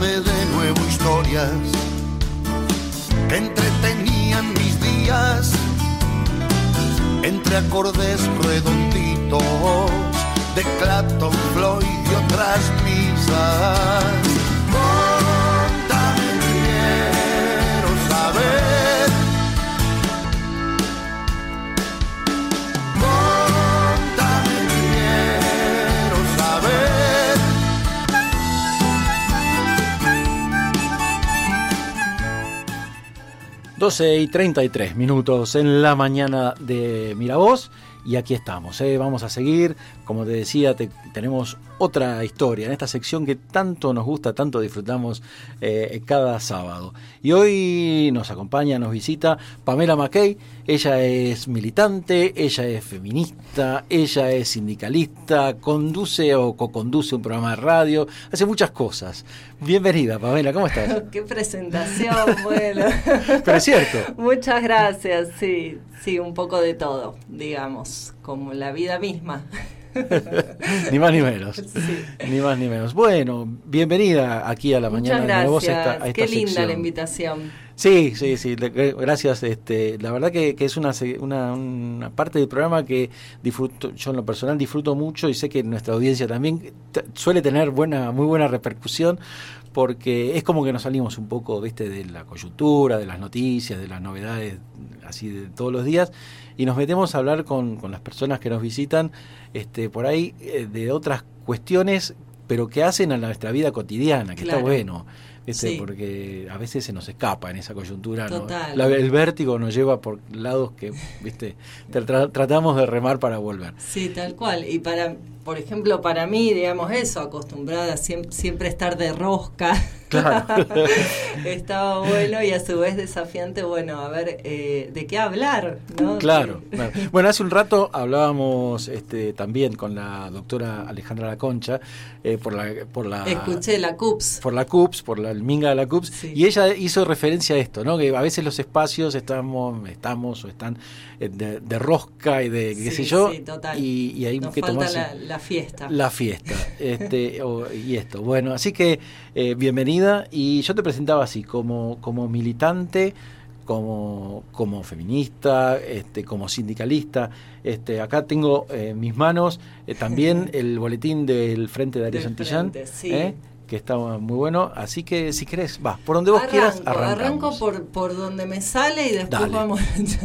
De nuevo historias que entretenían mis días entre acordes redonditos de Clapton, Floyd y otras misas. 12 y 33 minutos en la mañana de Miravoz y aquí estamos, ¿eh? vamos a seguir, como te decía, te- tenemos otra historia en esta sección que tanto nos gusta, tanto disfrutamos eh, cada sábado. Y hoy nos acompaña, nos visita Pamela McKay, ella es militante, ella es feminista, ella es sindicalista, conduce o co-conduce un programa de radio, hace muchas cosas. Bienvenida Pamela, ¿cómo estás? Qué presentación, bueno. Pero es cierto. Muchas gracias, sí, sí, un poco de todo, digamos, como la vida misma. ni más ni menos. Sí. Ni más ni menos. Bueno, bienvenida aquí a la Muchas mañana de gracias, a esta, a esta qué linda sección. la invitación. Sí, sí, sí, eh, gracias. Este, la verdad que, que es una, una, una parte del programa que disfruto, yo en lo personal disfruto mucho y sé que nuestra audiencia también suele tener buena, muy buena repercusión porque es como que nos salimos un poco, viste, de la coyuntura, de las noticias, de las novedades, así de todos los días y nos metemos a hablar con, con las personas que nos visitan, este, por ahí eh, de otras cuestiones, pero que hacen a nuestra vida cotidiana, que Claro. está bueno. Sí. Porque a veces se nos escapa en esa coyuntura. ¿no? La- el vértigo nos lleva por lados que, viste, tra- tratamos de remar para volver. Sí, tal cual. Y para, por ejemplo, para mí, digamos eso, acostumbrada a siem- siempre estar de rosca. Claro. Estaba bueno y a su vez desafiante, bueno, a ver, eh, ¿de qué hablar? ¿no? Claro. Bueno, hace un rato hablábamos este, también con la doctora Alejandra Laconcha eh, por la por la Escuché la CUPS. por la CUPS, por la el Minga de la CUPS, Sí. y ella hizo referencia a esto, ¿no? Que a veces los espacios estamos, estamos o están eh, de, de rosca y de qué Sí, sé yo, sí, total. y, y hay Nos que falta tomarse la, la fiesta. la fiesta, este, o- y esto. Bueno, así que eh, bienvenida, y yo te presentaba así, como, como militante, como, como feminista, este, como sindicalista. Este, acá tengo eh, en mis manos eh, también el boletín del Frente de Arias Santillán, sí. Que está muy bueno. Así que si querés, va, por donde vos quieras, Arranco, arrancamos. arranco por, por donde me sale y después Dale. vamos.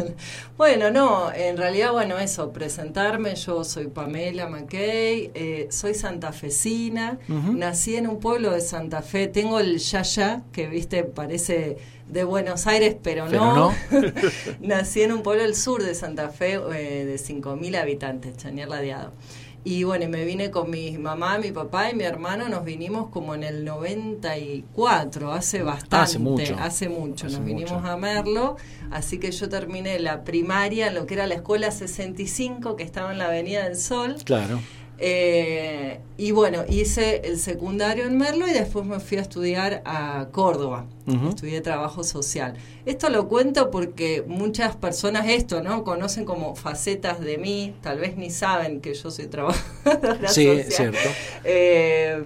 bueno, no, en realidad, bueno, eso, presentarme. Yo soy Pamela McKay, eh, soy santafesina, Ujú. nací en un pueblo de Santa Fe. Tengo el Yaya, que viste, parece de Buenos Aires, pero, Pero no. nací en un pueblo del sur de Santa Fe eh, de 5.000 habitantes, Chañar Ladeado. Y bueno, y me vine con mi mamá, mi papá y mi hermano, nos vinimos como en el 94, hace bastante. Hace mucho. Hace mucho, Hace nos vinimos a Merlo, así que yo terminé la primaria en lo que era la escuela 65, que estaba en la Avenida del Sol. Claro. Eh, y bueno, hice el secundario en Merlo y después me fui a estudiar a Córdoba. Estudié trabajo social. Esto lo cuento porque muchas personas esto, ¿no? Conocen como facetas de mí, tal vez ni saben que yo soy trabajadora Sí, social. cierto. Eh,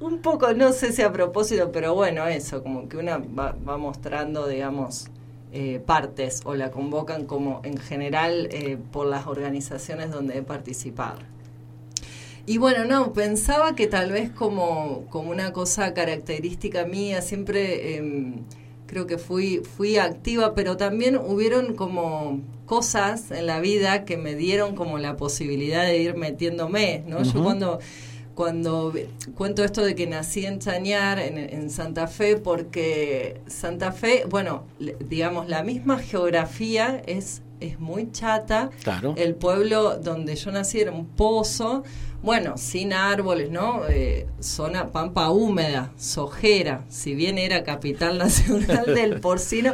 un poco, no sé si a propósito, pero bueno, eso, como que una va, va mostrando, digamos, eh, partes o la convocan como en general eh, por las organizaciones donde he participado. Y bueno, no, pensaba que tal vez como, como una cosa característica mía, siempre em, creo que fui, fui activa, pero también hubieron como cosas en la vida que me dieron como la posibilidad de ir metiéndome, ¿no? Yo cuando, cuando cuento esto de que nací en Chañar, en, en Santa Fe, porque Santa Fe, bueno, digamos, la misma geografía es, es muy chata. Claro. El pueblo donde yo nací era un pozo, bueno, sin árboles, ¿no? Eh, zona pampa húmeda, sojera. Si bien era capital nacional del porcino,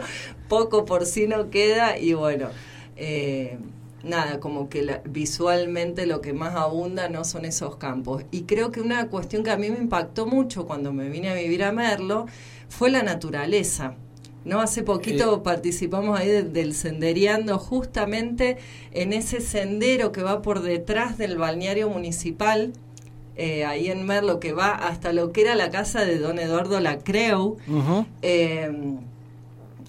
poco porcino queda y bueno, eh, nada, como que la- visualmente lo que más abunda no son esos campos. Y creo que una cuestión que a mí me impactó mucho cuando me vine a vivir a Merlo fue la naturaleza. ¿No? Hace poquito Eh. participamos ahí de- del sendereando justamente en ese sendero que va por detrás del balneario municipal, eh, ahí en Merlo, que va hasta lo que era la casa de don Eduardo Lacreu. Eh,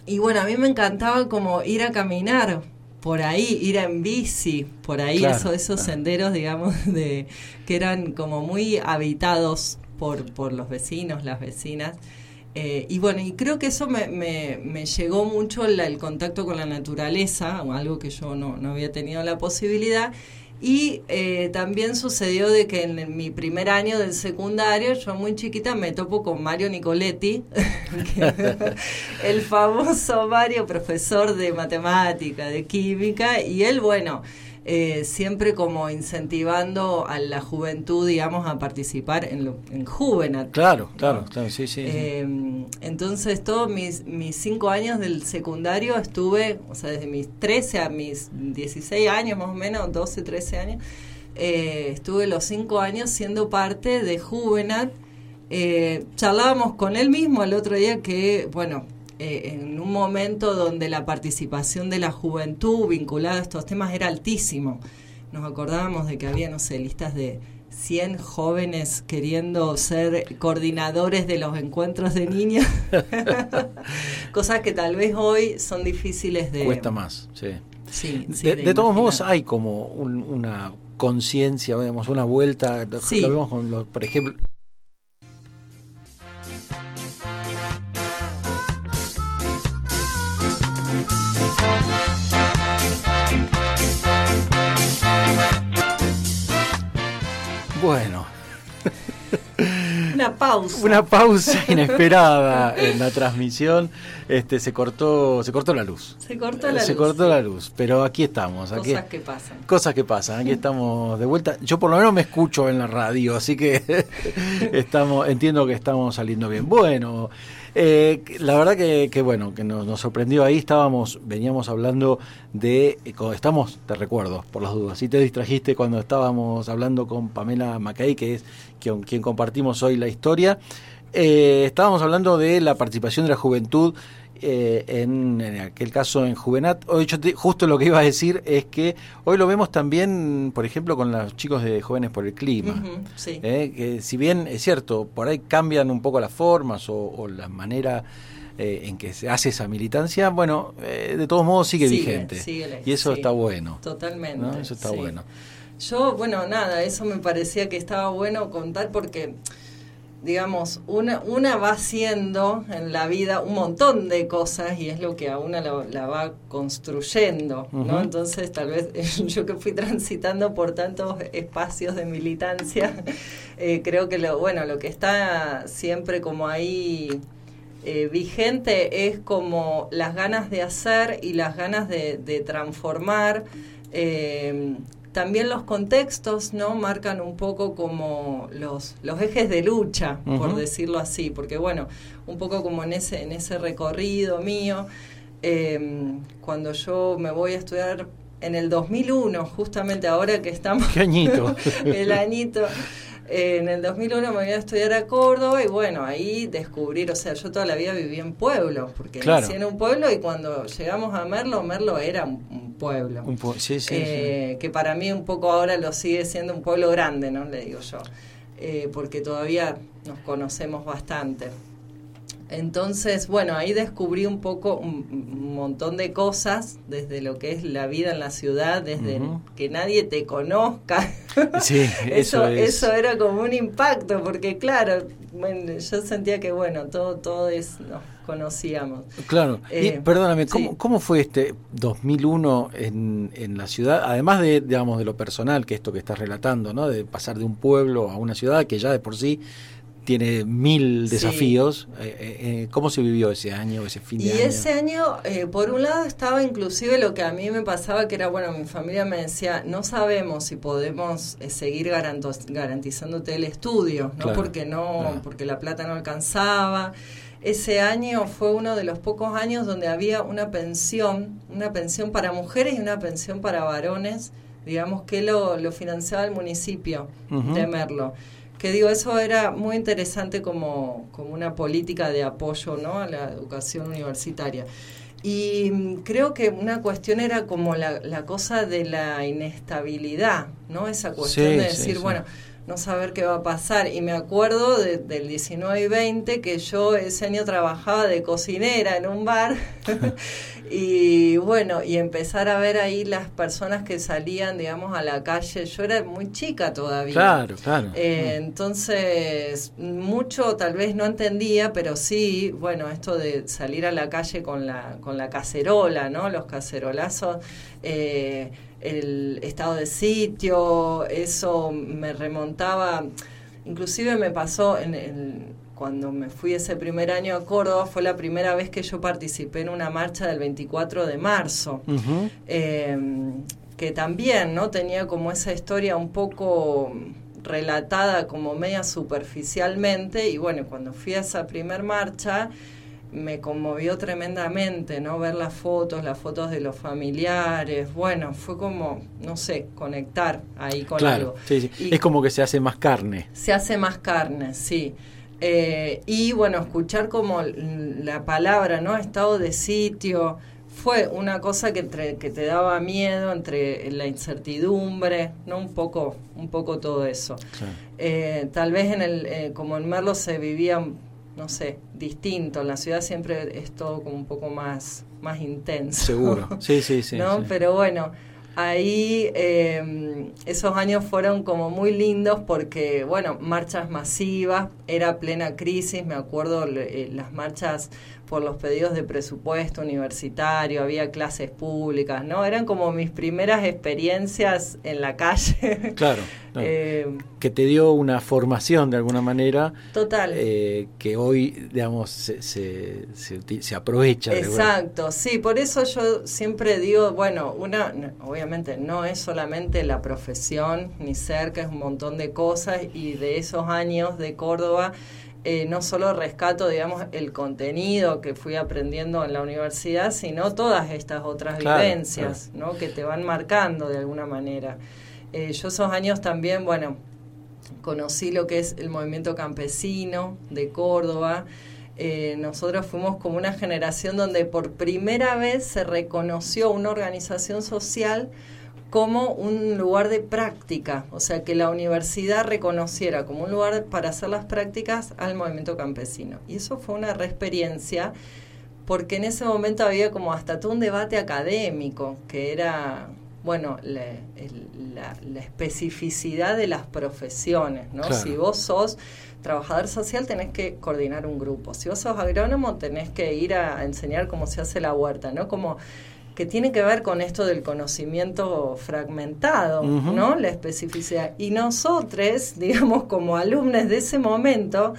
y bueno, a mí me encantaba como ir a caminar por ahí, ir en bici, por ahí, Claro, eso- esos claro. senderos, digamos, de que eran como muy habitados por, por los vecinos, las vecinas. Eh, y bueno, y creo que eso me, me, me llegó mucho el contacto con la naturaleza, algo que yo no, no había tenido la posibilidad. Y eh, también sucedió de que en mi primer año del secundario, yo muy chiquita me topo con Mario Nicoletti, el famoso Mario, profesor de matemática, de química, y él, bueno, eh, siempre como incentivando a la juventud, digamos, a participar en, lo, en Juvenat. Claro, claro, claro, sí, sí. sí. Eh, entonces, todos mis, mis cinco años del secundario estuve, o sea, desde mis 13 a mis 16 años más o menos, 12, 13 años, eh, estuve los cinco años siendo parte de Juvenat. Eh, charlábamos con él mismo el otro día que, bueno, eh, en un momento donde la participación de la juventud vinculada a estos temas era altísimo. Nos acordábamos de que había, no sé, listas de 100 jóvenes queriendo ser coordinadores de los encuentros de niños. Cosas que tal vez hoy son difíciles de... Cuesta más, sí. Sí, sí, de, de todos modos hay como un- una conciencia, vemos, una vuelta, Sí. lo vemos con los, por ejemplo, Bueno, Una pausa. una pausa inesperada en la transmisión. Este se cortó, se cortó la luz. Se cortó la se luz, cortó la luz, pero aquí estamos. Aquí, Cosas que pasan. Cosas que pasan, aquí estamos de vuelta. Yo por lo menos me escucho en la radio, así que estamos, entiendo que estamos saliendo bien. Bueno, eh, la verdad que, que bueno, que nos, nos sorprendió. Ahí, estábamos, veníamos hablando de, eh, estamos, te recuerdo, por las dudas, si te distrajiste cuando estábamos hablando con Pamela Macay, que es quien, quien compartimos hoy la historia, eh, estábamos hablando de la participación de la juventud eh, en, en aquel caso en Juvenat. Hoy yo te- justo lo que iba a decir es que hoy lo vemos también, por ejemplo, con los chicos de Jóvenes por el Clima. Sí. Eh, que si bien es cierto, por ahí cambian un poco las formas o, o la manera eh, en que se hace esa militancia, bueno, eh, de todos modos sigue, Sigue, vigente. y eso sí. está bueno. Totalmente. ¿no? Eso está sí. bueno. Yo, bueno, nada, eso me parecía que estaba bueno contar porque, digamos, una, una va haciendo en la vida un montón de cosas y es lo que a una la, la va construyendo, ¿no? Entonces, tal vez yo que fui transitando por tantos espacios de militancia, eh, creo que lo, bueno, lo que está siempre como ahí eh, vigente es como las ganas de hacer y las ganas de, de transformar. eh, también los contextos no marcan un poco como los, los ejes de lucha, por decirlo así, porque bueno, un poco como en ese, en ese recorrido mío, eh, cuando yo me voy a estudiar en el 2001, justamente ahora que estamos ¿Qué añito? el añito. En el 2001 me voy a estudiar a Córdoba y bueno, ahí descubrir, o sea, yo toda la vida viví en pueblos, porque Claro. nací en un pueblo y cuando llegamos a Merlo, Merlo era un, pueblo. Un po- sí, sí, Eh, que para mí un poco ahora lo sigue siendo un pueblo grande, ¿no? Le digo yo, Eh, porque todavía nos conocemos bastante. Entonces, bueno, ahí descubrí un poco un, montón de cosas, desde lo que es la vida en la ciudad, desde que nadie te conozca. Sí, eso eso, es. eso era como un impacto, porque claro, bueno, yo sentía que, bueno, todo, todo es, nos conocíamos. Claro. y Eh, perdóname, sí. ¿cómo, ¿cómo fue este 2001 en, en la ciudad? Además de, digamos, de lo personal, que esto que estás relatando, ¿no? De pasar de un pueblo a una ciudad que ya de por sí tiene mil desafíos. Eh, eh, eh, ¿Cómo se vivió ese año, ese fin de Y año? ese año, eh, por un lado, estaba inclusive lo que a mí me pasaba, que era, bueno, mi familia me decía, no sabemos si podemos eh, seguir garantizándote el estudio, ¿no? Claro, porque no, claro. porque la plata no alcanzaba. Ese año fue uno de los pocos años donde había una pensión, una pensión para mujeres y una pensión para varones, digamos que lo, lo financiaba el municipio Ujú. de Merlo. Que digo, eso era muy interesante como, como una política de apoyo ¿no? a la educación universitaria. Y mm, creo que una cuestión era como la, la cosa de la inestabilidad, ¿no? Esa cuestión Sí, de sí, decir, sí. bueno, no saber qué va a pasar. Y me acuerdo de- del 19 y 20 que yo ese año trabajaba de cocinera en un bar. y bueno, y empezar a ver ahí las personas que salían, digamos, a la calle. Yo era muy chica todavía. Claro, claro. Eh, entonces, mucho tal vez no entendía, pero sí, bueno, esto de salir a la calle con la, con la cacerola, ¿no? Los cacerolazos, eh, el estado de sitio, eso me remontaba, inclusive me pasó en el- cuando me fui ese primer año a Córdoba, fue la primera vez que yo participé en una marcha del 24 de marzo. Eh, que también no tenía como esa historia un poco relatada como media superficialmente y bueno cuando fui a esa primer marcha me conmovió tremendamente no ver las fotos las fotos de los familiares bueno fue como no sé conectar ahí con Claro, algo sí, sí. Y- es como que se hace más carne. se hace más carne, sí. Eh, y bueno, escuchar como la palabra, ¿no? Estado de sitio, fue una cosa que, entre- que te daba miedo entre la incertidumbre, ¿no? Un poco, un poco todo eso. Eh, tal vez en el, eh, como en Merlo se vivía, no sé, distinto. En la ciudad siempre es todo como un poco más, más intenso. Seguro. Sí, sí, sí. ¿no? sí. Pero bueno, ahí eh, esos años fueron como muy lindos porque, bueno, marchas masivas, era plena crisis, me acuerdo eh, las marchas por los pedidos de presupuesto universitario, había clases públicas, ¿no? Eran como mis primeras experiencias en la calle. Claro. Eh, que te dio una formación de alguna manera total. eh, que hoy, digamos, se, se, se uti- se aprovecha. de Exacto, sí, por eso yo siempre digo, bueno, una, obviamente no es solamente la profesión, ni cerca, es un montón de cosas y de esos años de Córdoba, eh, no solo rescato, digamos, el contenido que fui aprendiendo en la universidad, sino todas estas otras Claro, vivencias, ¿no? Que te van marcando de alguna manera. Eh, yo esos años también, bueno, conocí lo que es el movimiento campesino de Córdoba. Eh, nosotros fuimos como una generación donde por primera vez se reconoció una organización social como un lugar de práctica, o sea, que la universidad reconociera como un lugar para hacer las prácticas al movimiento campesino. Y eso fue una re experiencia porque en ese momento había como hasta todo un debate académico, que era, bueno, la, el- la- la especificidad de las profesiones, ¿no? Claro. Si vos sos trabajador social tenés que coordinar un grupo, si vos sos agrónomo tenés que ir a, a enseñar cómo se hace la huerta, ¿no? Como que tiene que ver con esto del conocimiento fragmentado. ¿no? La especificidad. Y nosotros, digamos, como alumnos de ese momento,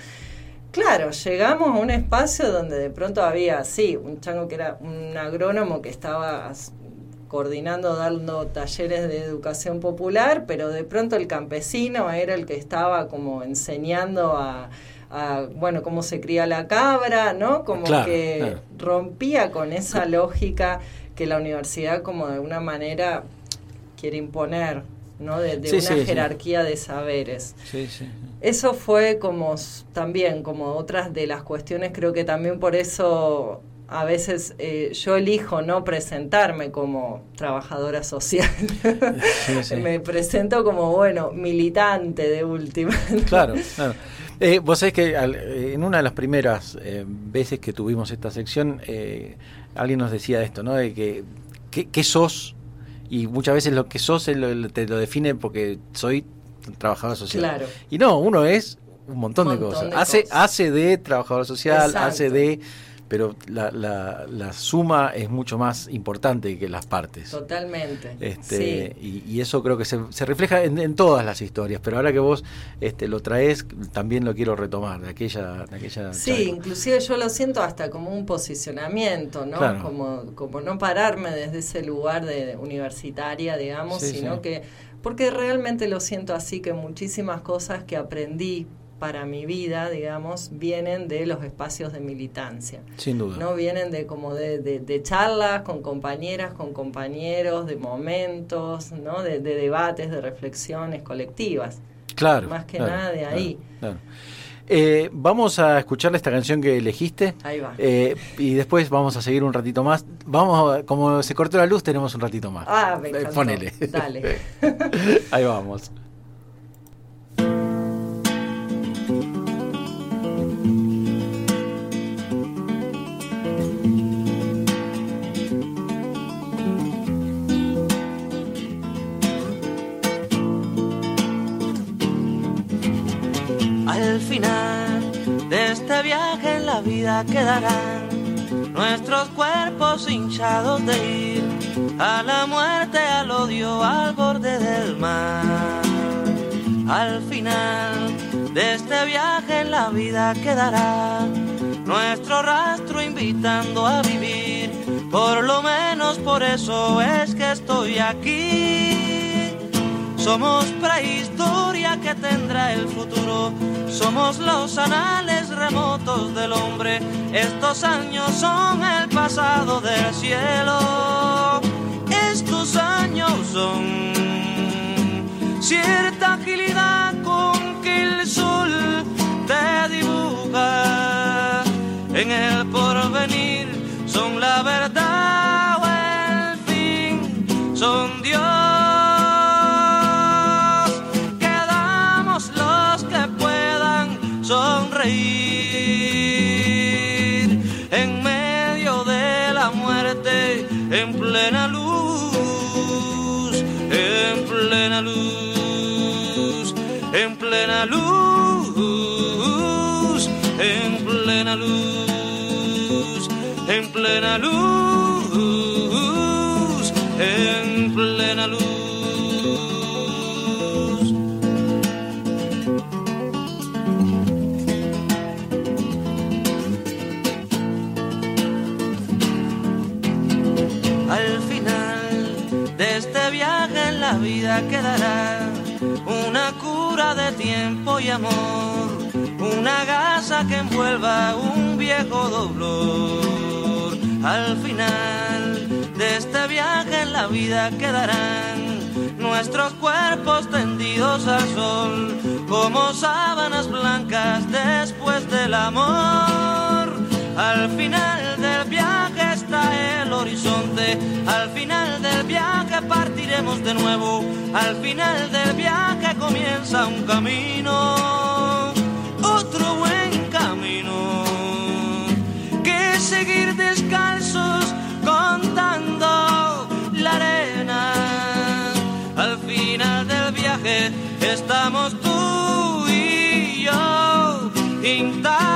Claro, llegamos a un espacio donde de pronto había, sí, un chango que era un agrónomo que estaba coordinando, dando talleres de educación popular, pero de pronto el campesino era el que estaba como enseñando a, a, bueno, cómo se cría la cabra, ¿no? Como Claro, que claro. rompía con esa lógica que la universidad como de alguna manera quiere imponer, ¿no? De, de Sí, una sí, sí. jerarquía de saberes. Sí, sí. Eso fue como también, como otras de las cuestiones, creo que también por eso a veces eh, yo elijo no presentarme como trabajadora social. Sí, sí. Me presento como, bueno, militante de última. Claro, claro. Eh, vos sabés que al- en una de las primeras eh, veces que tuvimos esta sección, eh, alguien nos decía esto, ¿no? De que, ¿qué, sos? Y muchas veces lo que sos es lo- te lo define porque soy trabajador social. Claro. Y no, uno es un montón, de Montón cosas. de hace, cosas. hace de trabajador social, Exacto. hace de... Pero la, la, la suma es mucho más importante que las partes. Totalmente. Este, sí. y, y eso creo que se, se refleja en, en todas las historias, pero ahora que vos este, lo traes, también lo quiero retomar, de aquella... De aquella Sí, charla. inclusive yo lo siento hasta como un posicionamiento, ¿no? Claro. Como, como no pararme desde ese lugar de universitaria, digamos, Sí, sino sí. que, porque realmente lo siento así, que muchísimas cosas que aprendí para mi vida, digamos, vienen de los espacios de militancia. Sin duda. No vienen de como de, de- de charlas con compañeras, con compañeros, de momentos, ¿no? De, de debates, de reflexiones colectivas. claro. más que claro, nada de ahí. claro. Eh, vamos a escuchar esta canción que elegiste. Ahí va. eh, y después vamos a seguir un ratito más. Vamos, como se cortó la luz, tenemos un ratito más. Ah, me Eh, encantó. ponele. Dale. Ahí vamos. Final de este viaje en la vida quedarán nuestros cuerpos hinchados de ir a la muerte, al odio, al borde del mar. Al final de este viaje en la vida quedará nuestro rastro invitando a vivir. Por lo menos por eso es que estoy aquí. Somos prehistoria que tendrá el futuro. Somos los anales remotos del hombre. Estos años son el pasado del cielo. Estos años son cierta agilidad con que el sol te dibuja en el porvenir. Son la verdad quedará una cura de tiempo y amor, una gasa que envuelva un viejo dolor. Al final de este viaje en la vida quedarán nuestros cuerpos tendidos al sol como sábanas blancas después del amor. Al final está el horizonte, al final del viaje partiremos de nuevo, al final del viaje comienza un camino, otro buen camino, que seguir descalzos contando la arena. Al final del viaje estamos tú y yo intactos.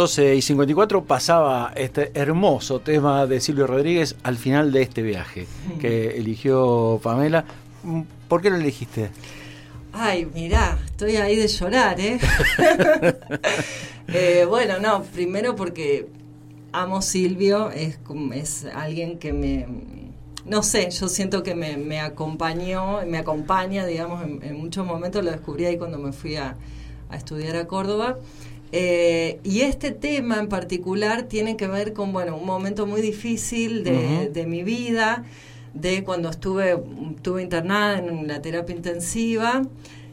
12 y 54 pasaba este hermoso tema de Silvio Rodríguez al final de este viaje que eligió Pamela. Mm, ¿Por qué lo elegiste? Ay, mirá, estoy ahí de llorar, ¿eh? Eh, bueno, no, primero porque amo Silvio, es, es alguien que me, no sé, yo siento que me, me acompañó, me acompaña, digamos, en, en muchos momentos, lo descubrí ahí cuando me fui a, a estudiar a Córdoba. Eh, y este tema en particular tiene que ver con, bueno, un momento muy difícil de, mi vida, de cuando estuve, estuve internada en la terapia intensiva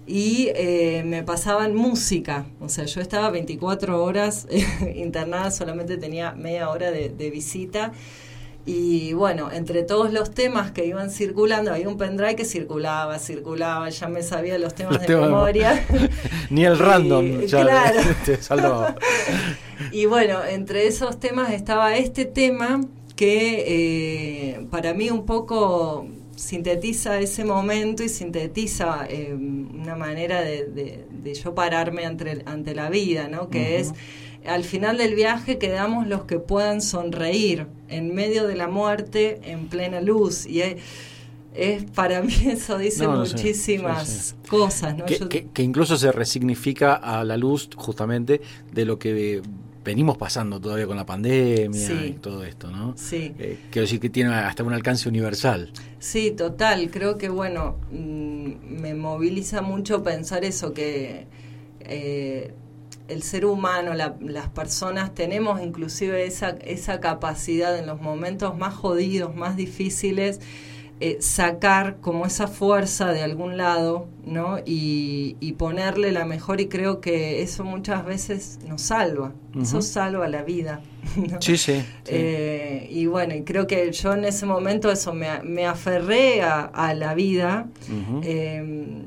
y eh, me pasaban música. O sea, yo estaba 24 horas internada, solamente tenía media hora de, de visita. Y bueno, entre todos los temas que iban circulando, había un pendrive que circulaba, circulaba, ya me sabía los temas Los de temas de- memoria. Ni el Y, random ya claro. te salvaba. Y bueno, entre esos temas estaba este tema que eh, para mí un poco sintetiza ese momento y sintetiza eh, una manera de, de- de yo pararme ante, ante la vida, ¿no? Que es, al final del viaje quedamos los que puedan sonreír en medio de la muerte, en plena luz. Y es para mí eso dice No, no sé, muchísimas sí, cosas, ¿no? que, Yo- que- que incluso se resignifica a la luz justamente de lo que venimos pasando todavía con la pandemia Sí. y todo esto, ¿no? sí. Eh, quiero decir que tiene hasta un alcance universal. Sí, total. Creo que, bueno, mm, me moviliza mucho pensar eso, que eh, el ser humano, la- las personas, tenemos inclusive esa, esa capacidad en los momentos más jodidos, más difíciles, eh, sacar como esa fuerza de algún lado, ¿no? Y, y ponerle la mejor, y creo que eso muchas veces nos salva, eso salva la vida. ¿no? Sí, sí. sí. Eh, y bueno, y creo que yo en ese momento eso me, me aferré a, a la vida. Eh,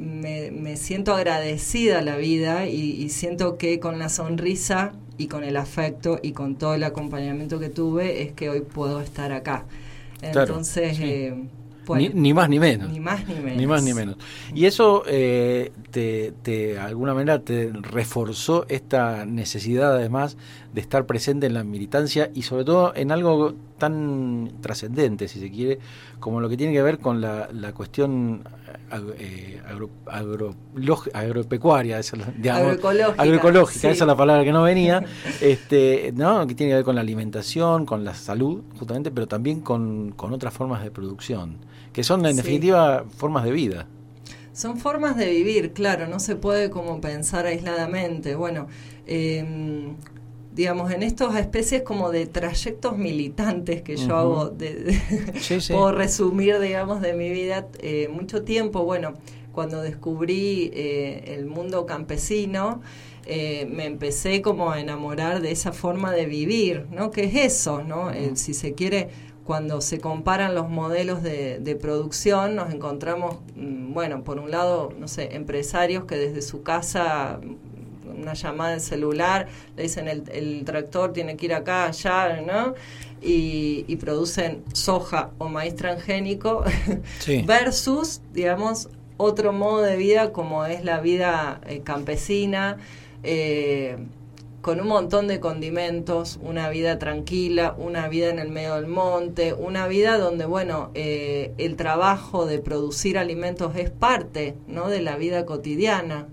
me, me siento agradecida a la vida y, y siento que con la sonrisa y con el afecto y con todo el acompañamiento que tuve es que hoy puedo estar acá. Claro, Entonces, sí. eh, bueno, ni, ni más ni menos. ni más ni menos. Ni más ni menos. Y eso eh, te, te, de alguna manera, te reforzó esta necesidad, además, de estar presente en la militancia y, sobre todo, en algo tan trascendente, si se quiere, como lo que tiene que ver con la, la cuestión ag- eh, agro- agropecuaria, esa, digamos, Agroecológica, agroecológica, sí. esa es la palabra que no venía, este, ¿no? que tiene que ver con la alimentación, con la salud, justamente, pero también con, con otras formas de producción, que son en Sí. definitiva formas de vida. Son formas de vivir, claro, no se puede como pensar aisladamente. Bueno, eh, digamos, en estas especies como de trayectos militantes que yo hago, de, de- Sí, sí. puedo resumir, digamos, de mi vida, eh, mucho tiempo, bueno, cuando descubrí eh, el mundo campesino, eh, me empecé como a enamorar de esa forma de vivir, ¿no? Que es eso, ¿no? Si se quiere, cuando se comparan los modelos de, de producción, nos encontramos, mm, bueno, por un lado, no sé, empresarios que desde su casa una llamada de celular, le dicen el, el tractor tiene que ir acá, allá, ¿no? Y, y producen soja o maíz transgénico Sí. versus, digamos, otro modo de vida como es la vida eh, campesina, eh, con un montón de condimentos, una vida tranquila, una vida en el medio del monte, una vida donde, bueno, eh, el trabajo de producir alimentos es parte, ¿no? De la vida cotidiana.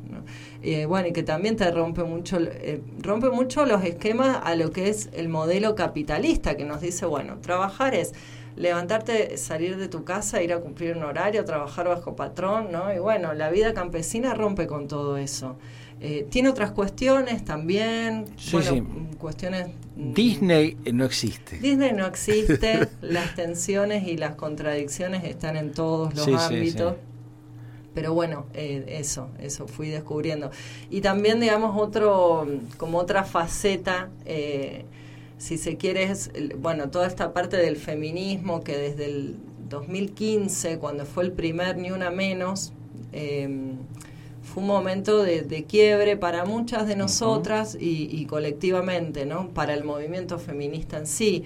Eh, bueno, y que también te rompe mucho, eh, rompe mucho los esquemas a lo que es el modelo capitalista, que nos dice, bueno, trabajar es levantarte, salir de tu casa, ir a cumplir un horario, trabajar bajo patrón, ¿no? Y bueno, la vida campesina rompe con todo eso. Eh, tiene otras cuestiones también, Sí, bueno, sí. cuestiones... mm, Disney eh, no existe. Disney no existe, las tensiones y las contradicciones están en todos los sí, ámbitos. Pero bueno, eh, eso, eso fui descubriendo. Y también, digamos, otro, como otra faceta, eh, si se quiere, es, bueno, toda esta parte del feminismo que desde el 2015, cuando fue el primer Ni Una Menos, eh, fue un momento de, de quiebre para muchas de nosotras y, y colectivamente, ¿no? Para el movimiento feminista en sí,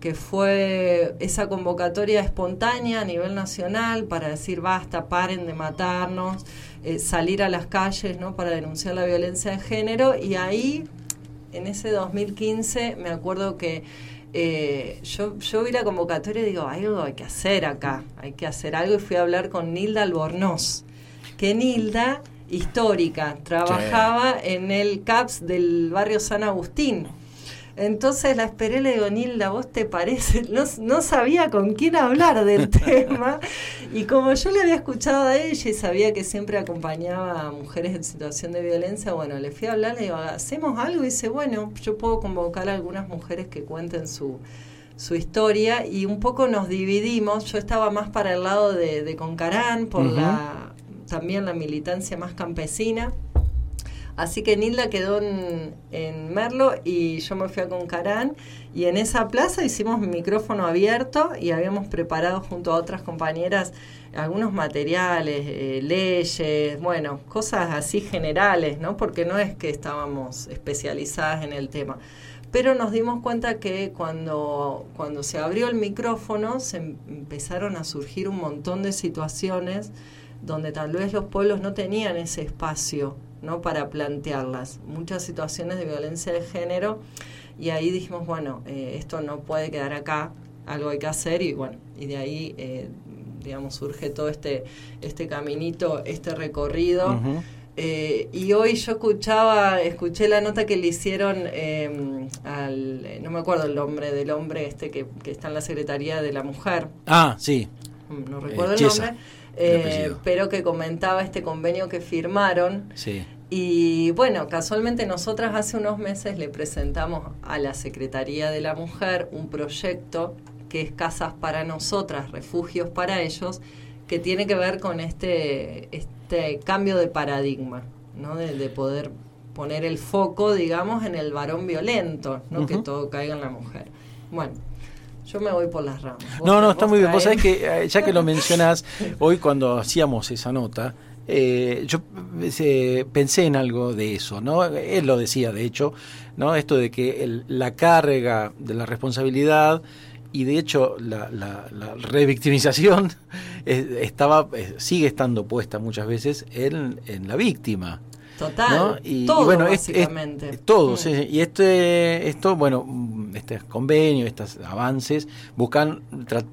que fue esa convocatoria espontánea a nivel nacional para decir basta, paren de matarnos, eh, salir a las calles, ¿no? Para denunciar la violencia de género y ahí, en ese 2015, me acuerdo que eh, yo, yo vi la convocatoria y digo, algo hay que hacer acá, hay que hacer algo y fui a hablar con Nilda Albornoz, que Nilda, histórica, trabajaba en el CAPS del barrio San Agustín. Entonces la esperé, le digo, Nilda, ¿vos te parece? No, no sabía con quién hablar del tema. Y como yo le había escuchado a ella y sabía que siempre acompañaba a mujeres en situación de violencia, bueno, le fui a hablar, le digo, ¿hacemos algo? Y dice, bueno, yo puedo convocar a algunas mujeres que cuenten su, su historia. Y un poco nos dividimos. Yo estaba más para el lado de, de Concarán, por la también la militancia más campesina. Así que Nilda quedó en, Merlo y yo me fui a Concarán y en esa plaza hicimos micrófono abierto y habíamos preparado junto a otras compañeras algunos materiales, eh, leyes, bueno, cosas así generales, ¿no? Porque no es que estábamos especializadas en el tema. Pero nos dimos cuenta que cuando, cuando se abrió el micrófono se em- empezaron a surgir un montón de situaciones donde tal vez los pueblos no tenían ese espacio ¿no? para plantearlas. Muchas situaciones de violencia de género y ahí dijimos, bueno, eh, esto no puede quedar acá, algo hay que hacer y bueno, y de ahí eh, digamos, surge todo este, este caminito, este recorrido. Eh, y hoy yo escuchaba, escuché la nota que le hicieron eh, al, eh, no me acuerdo el nombre del hombre este que, que está en la Secretaría de la Mujer, Ah, sí. mm, no recuerdo el nombre, eh, pero que comentaba este convenio que firmaron Sí. y bueno, casualmente nosotras hace unos meses le presentamos a la Secretaría de la Mujer un proyecto que es Casas para Nosotras, Refugios para Ellos, que tiene que ver con este, este cambio de paradigma, ¿no? De, de poder poner el foco, digamos, en el varón violento, no que todo caiga en la mujer. Bueno, yo me voy por las ramas. No, no, está muy bien. Vos sabés que, eh, ya que lo mencionás, hoy cuando hacíamos esa nota, eh, yo eh, pensé en algo de eso, ¿no? Él lo decía, de hecho, ¿no? Esto de que el- la carga de la responsabilidad y de hecho la, la, la revictimización estaba, eh, sigue estando puesta muchas veces en, en la víctima. Total, ¿no? Y, y todo bueno, es- es- básicamente. todo, Mm. sí, y este, esto, bueno, mm, este convenio, estos avances buscan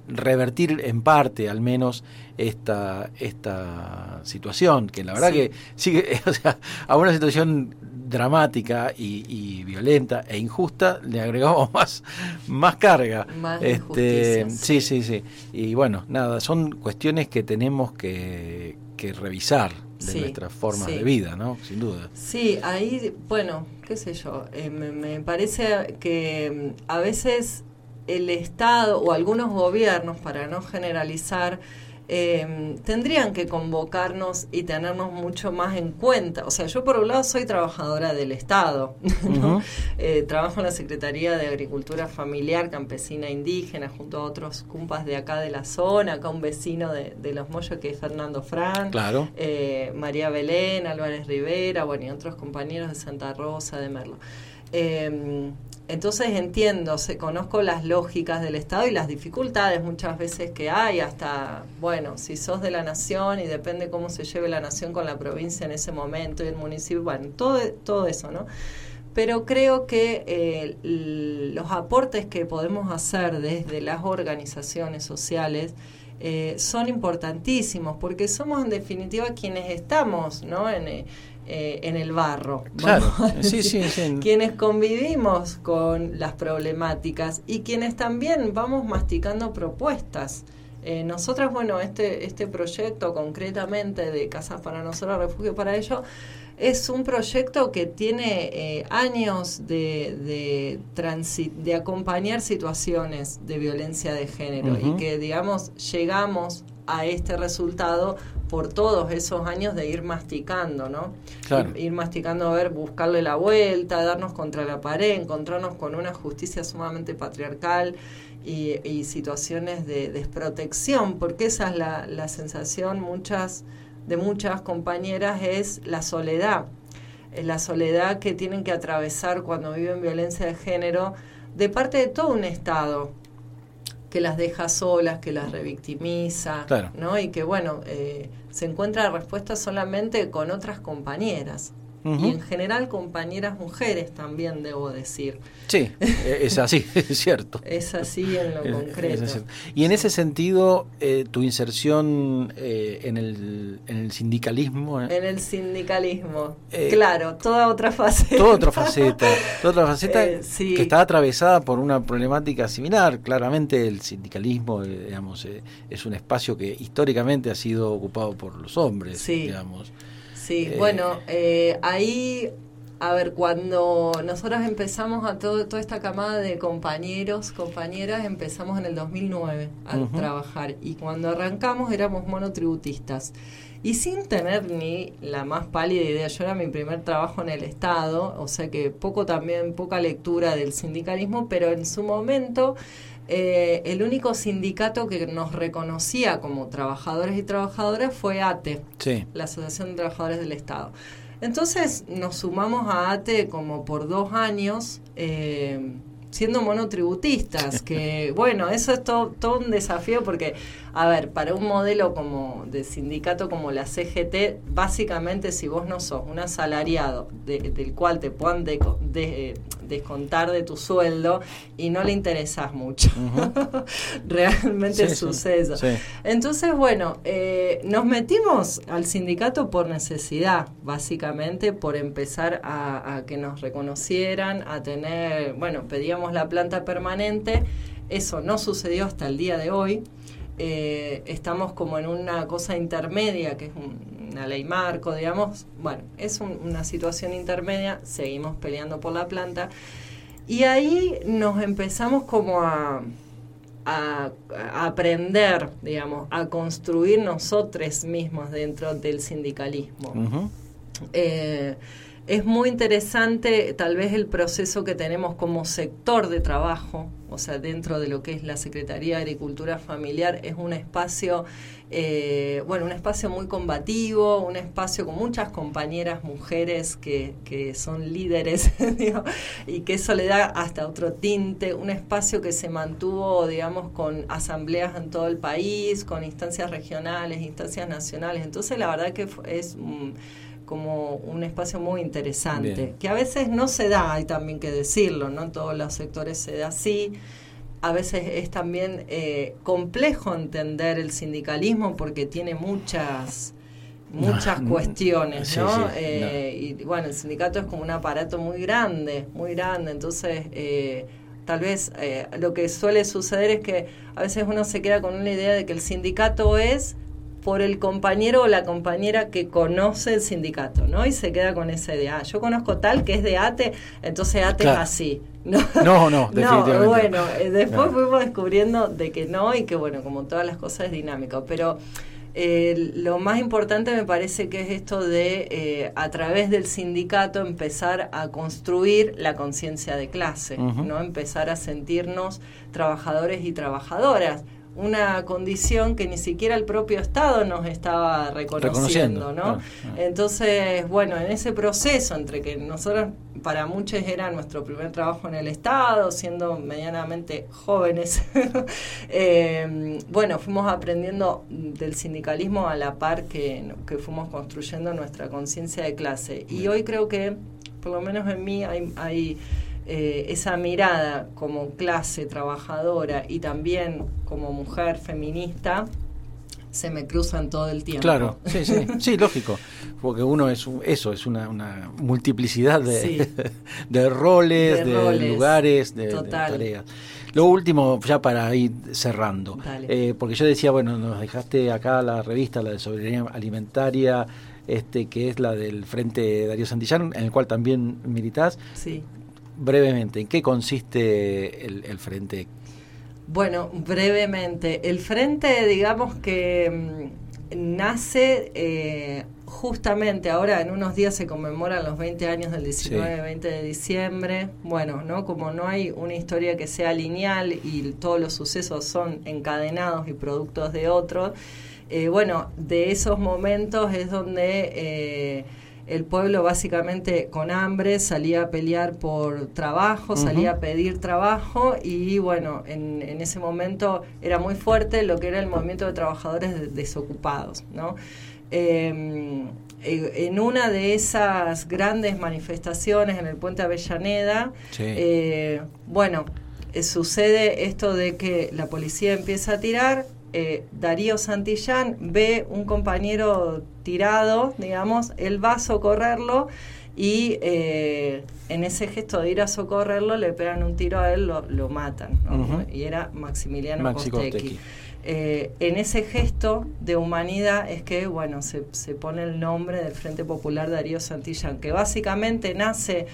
revertir en parte, al menos, esta, esta situación, que la verdad Sí. que sigue, o sea, a una situación dramática y, y violenta e injusta le agregamos más, más carga. Más este, sí. sí, sí. Y bueno, nada, son cuestiones que tenemos que, que revisar de Sí, nuestras formas sí. de vida, ¿no? Sin duda. Sí, ahí, bueno, qué sé yo, eh, me, me parece que mm, a veces el Estado o algunos gobiernos, para no generalizar, eh, tendrían que convocarnos y tenernos mucho más en cuenta. O sea, yo por un lado soy trabajadora del Estado, ¿no? Eh, trabajo en la Secretaría de Agricultura Familiar, Campesina Indígena, junto a otros cumpas de acá de la zona, acá un vecino de, de Los Mollos que es Fernando Fran Claro. eh, María Belén, Álvarez Rivera, bueno, y otros compañeros de Santa Rosa, de Merlo. Eh, entonces entiendo, se, conozco las lógicas del Estado y las dificultades muchas veces que hay, hasta, bueno, si sos de la nación y depende cómo se lleve la nación con la provincia en ese momento y el municipio, bueno, todo, todo eso, ¿no? Pero creo que eh, los aportes que podemos hacer desde las organizaciones sociales eh, son importantísimos porque somos en definitiva quienes estamos ¿no? en, eh, en el barro. Claro. Sí, sí, sí. Quienes convivimos con las problemáticas y quienes también vamos masticando propuestas. Eh, nosotras, bueno, este, este proyecto concretamente de Casas para Nosotros, Refugio para Ello, es un proyecto que tiene eh, años de, de, transi- de acompañar situaciones de violencia de género y que, digamos, llegamos a este resultado por todos esos años de ir masticando, ¿no? Claro. Ir, ir masticando, a ver, buscarle la vuelta, darnos contra la pared, encontrarnos con una justicia sumamente patriarcal y, y situaciones de desprotección, porque esa es la, la sensación muchas de muchas compañeras es la soledad, la soledad que tienen que atravesar cuando viven violencia de género de parte de todo un Estado que las deja solas, que las revictimiza, Claro. ¿no? Y que, bueno, eh, se encuentra respuesta solamente con otras compañeras. Y en general compañeras mujeres también, debo decir. Sí, eh, es así, es cierto. Es así en lo Es- concreto. es y en ese sentido, eh, tu inserción eh, en, el, en el sindicalismo, eh, En el sindicalismo. Eh, claro, toda otra faceta. toda otra faceta, toda otra faceta Eh, sí. que está atravesada por una problemática similar. Claramente el sindicalismo, digamos, eh, es un espacio que históricamente ha sido ocupado por los hombres, Sí. digamos. Sí, Eh, bueno, eh, ahí, a ver, cuando nosotros empezamos a todo, toda esta camada de compañeros, compañeras, empezamos en el 2009 a trabajar y cuando arrancamos éramos monotributistas. Y sin tener ni la más pálida idea, yo era mi primer trabajo en el Estado, o sea que poco también, poca lectura del sindicalismo, pero en su momento eh, el único sindicato que nos reconocía como trabajadores y trabajadoras fue ATE Sí, la Asociación de Trabajadores del Estado. Entonces nos sumamos a ATE como por dos años, eh, siendo monotributistas, que bueno, eso es todo, todo un desafío porque a ver, para un modelo como de sindicato como la CGT, básicamente si vos no sos un asalariado del cual te puedan descontar de tu sueldo y no le interesas mucho, realmente sucede. Entonces, bueno, eh, nos metimos al sindicato por necesidad, básicamente, por empezar a, a que nos reconocieran, a tener, bueno, pedíamos la planta permanente, eso no sucedió hasta el día de hoy. Eh, estamos como en una cosa intermedia, que es una ley marco, digamos. Bueno, es una situación intermedia, seguimos peleando por la planta. Y ahí nos empezamos como a, a, aprender, digamos, a construir nosotros mismos dentro del sindicalismo es muy interesante tal vez el proceso que tenemos como sector de trabajo, o sea, dentro de lo que es la Secretaría de Agricultura Familiar, es un espacio, eh, bueno, un espacio muy combativo, un espacio con muchas compañeras mujeres que, que son líderes, y que eso le da hasta otro tinte, un espacio que se mantuvo, digamos, con asambleas en todo el país, con instancias regionales, instancias nacionales, entonces la verdad que es como un espacio muy interesante, que a veces no se da, hay también que decirlo, no en todos los sectores se da así. A veces es también eh, complejo entender el sindicalismo porque tiene muchas muchas cuestiones, ¿no? Eh, y bueno, el sindicato es como un aparato muy grande, muy grande, entonces eh, tal vez lo que suele suceder es que a veces uno se queda con una idea de que el sindicato es por el compañero o la compañera que conoce el sindicato, ¿no? Y se queda con esa idea. Ah, yo conozco tal que es de ATE, entonces ATE es así. No, no, no, definitivamente. no bueno, eh, después fuimos descubriendo de que no y que, bueno, como todas las cosas es dinámico. Pero eh, lo más importante me parece que es esto de, eh, a través del sindicato, empezar a construir la conciencia de clase, ¿no? Empezar a sentirnos trabajadores y trabajadoras una condición que ni siquiera el propio Estado nos estaba reconociendo, ¿no? Entonces, bueno, en ese proceso entre que nosotros, para muchos era nuestro primer trabajo en el Estado, siendo medianamente jóvenes, eh, bueno, fuimos aprendiendo del sindicalismo a la par que, que fuimos construyendo nuestra conciencia de clase. Y hoy creo que, por lo menos en mí, hay, hay eh, esa mirada como clase trabajadora y también como mujer feminista se me cruzan todo el tiempo. Claro, sí, sí, sí, lógico, porque uno es eso, es una, una multiplicidad de, de roles, de, lugares, de, tareas. Lo último, ya para ir cerrando, eh, porque yo decía, bueno, nos dejaste acá la revista, la de soberanía alimentaria, este que es la del Frente Darío Santillán, en el cual también militás. Sí brevemente, ¿en qué consiste el, frente? Bueno, brevemente, el frente, digamos que mm, nace eh, justamente ahora, en unos días se conmemoran los 20 años del 19-20 de diciembre. Bueno, ¿no? Como no hay una historia que sea lineal y todos los sucesos son encadenados y productos de otros, eh, bueno, de esos momentos es donde... Eh, el pueblo básicamente con hambre salía a pelear por trabajo, salía a pedir trabajo y bueno, en, ese momento era muy fuerte lo que era el movimiento de trabajadores desocupados, ¿no? Em, en una de esas grandes manifestaciones en el puente Avellaneda, eh, bueno, eh, sucede esto de que la policía empieza a tirar, eh, Darío Santillán ve un compañero tirado, digamos, él va a socorrerlo y eh, en ese gesto de ir a socorrerlo le pegan un tiro a él, lo, matan. Y era Maximiliano Maxi eh, en ese gesto de humanidad es que, bueno, se, se pone el nombre del Frente Popular Darío Santillán, que básicamente nace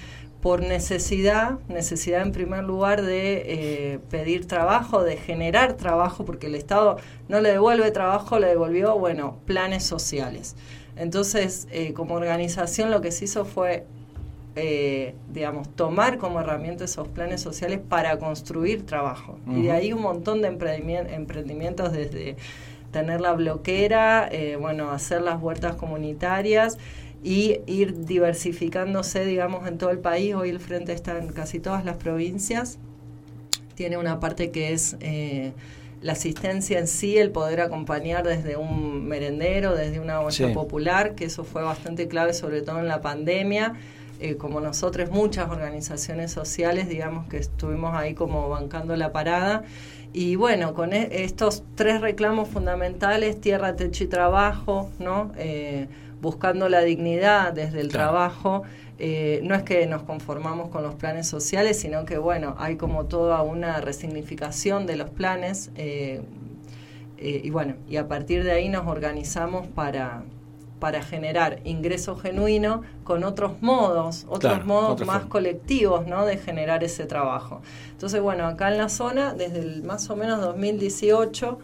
por necesidad, necesidad en primer lugar de eh, pedir trabajo, de generar trabajo, porque el Estado no le devuelve trabajo, le devolvió, bueno, planes sociales. Entonces, eh, como organización lo que se hizo fue, eh, digamos, tomar como herramienta esos planes sociales para construir trabajo. Y de ahí un montón de emprendimientos desde tener la bloquera, bueno, hacer las huertas comunitarias y ir diversificándose, digamos, en todo el país. Hoy el frente está en casi todas las provincias. Tiene una parte que es eh, la asistencia en sí, el poder acompañar desde un merendero, desde una olla Sí. popular, que eso fue bastante clave, sobre todo en la pandemia. Eh, como nosotros, muchas organizaciones sociales, digamos que estuvimos ahí como bancando la parada. Y bueno, con e- estos tres reclamos fundamentales, tierra, techo y trabajo, ¿no? Eh, buscando la dignidad desde el Claro. trabajo, eh, no es que nos conformamos con los planes sociales, sino que bueno, hay como toda una resignificación de los planes eh, eh, y bueno, y a partir de ahí nos organizamos para para generar ingreso genuino con otros modos, otros Claro, modos más forma. colectivos, ¿no? De generar ese trabajo. Entonces, bueno, acá en la zona, desde el más o menos 2018,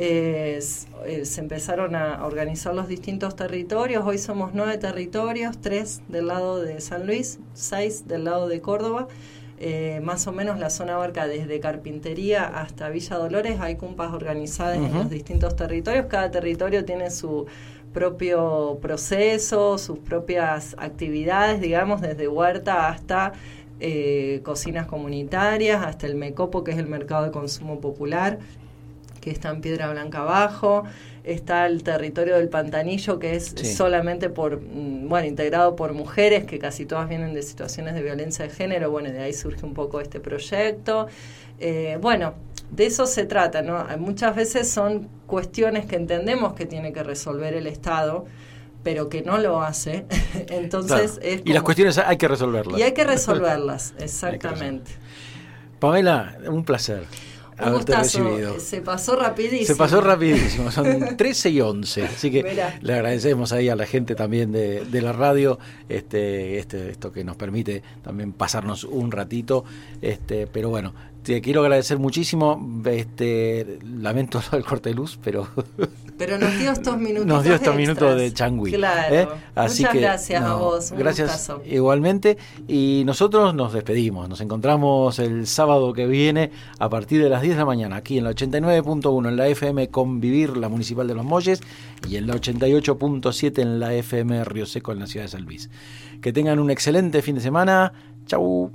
eh, se empezaron a organizar los distintos territorios. Hoy somos nueve territorios, tres del lado de San Luis, seis del lado de Córdoba. Eh, más o menos la zona abarca desde Carpintería hasta Villa Dolores. Hay cumpas organizadas en los distintos territorios. Cada territorio tiene su propio proceso, sus propias actividades, digamos, desde huerta hasta eh, cocinas comunitarias, hasta el MECOPO, que es el mercado de consumo popular, que está en Piedra Blanca abajo. Está el territorio del Pantanillo, que es Sí. solamente por, mm, bueno, integrado por mujeres, que casi todas vienen de situaciones de violencia de género. Bueno, de ahí surge un poco este proyecto. Eh, bueno, de eso se trata, ¿no? Hay- Muchas veces son cuestiones que entendemos que tiene que resolver el Estado, pero que no lo hace. Entonces Claro. es Y las cuestiones hay que resolverlas. y hay que resolverlas, exactamente. Pamela, un placer Un haberte gustazo, recibido. se pasó rapidísimo. Se pasó rapidísimo, son 13 y 11, así que le agradecemos ahí a la gente también de, de la radio, este, este, esto que nos permite también pasarnos un ratito, este, pero bueno, te quiero agradecer muchísimo, este, lamento del corte de luz, pero Pero nos dio estos minutos. nos dio estos minutos de. Claro. ¿eh? Así Muchas que, gracias a no, vos. Un gracias gustazo. igualmente. Y nosotros nos despedimos. Nos encontramos el sábado que viene a partir de las 10 de la mañana aquí en la 89.1 en la FM Convivir, la Municipal de Los Molles, y en la 88.7 en la FM Río Seco en la ciudad de San Luis. Que tengan un excelente fin de semana. Chau.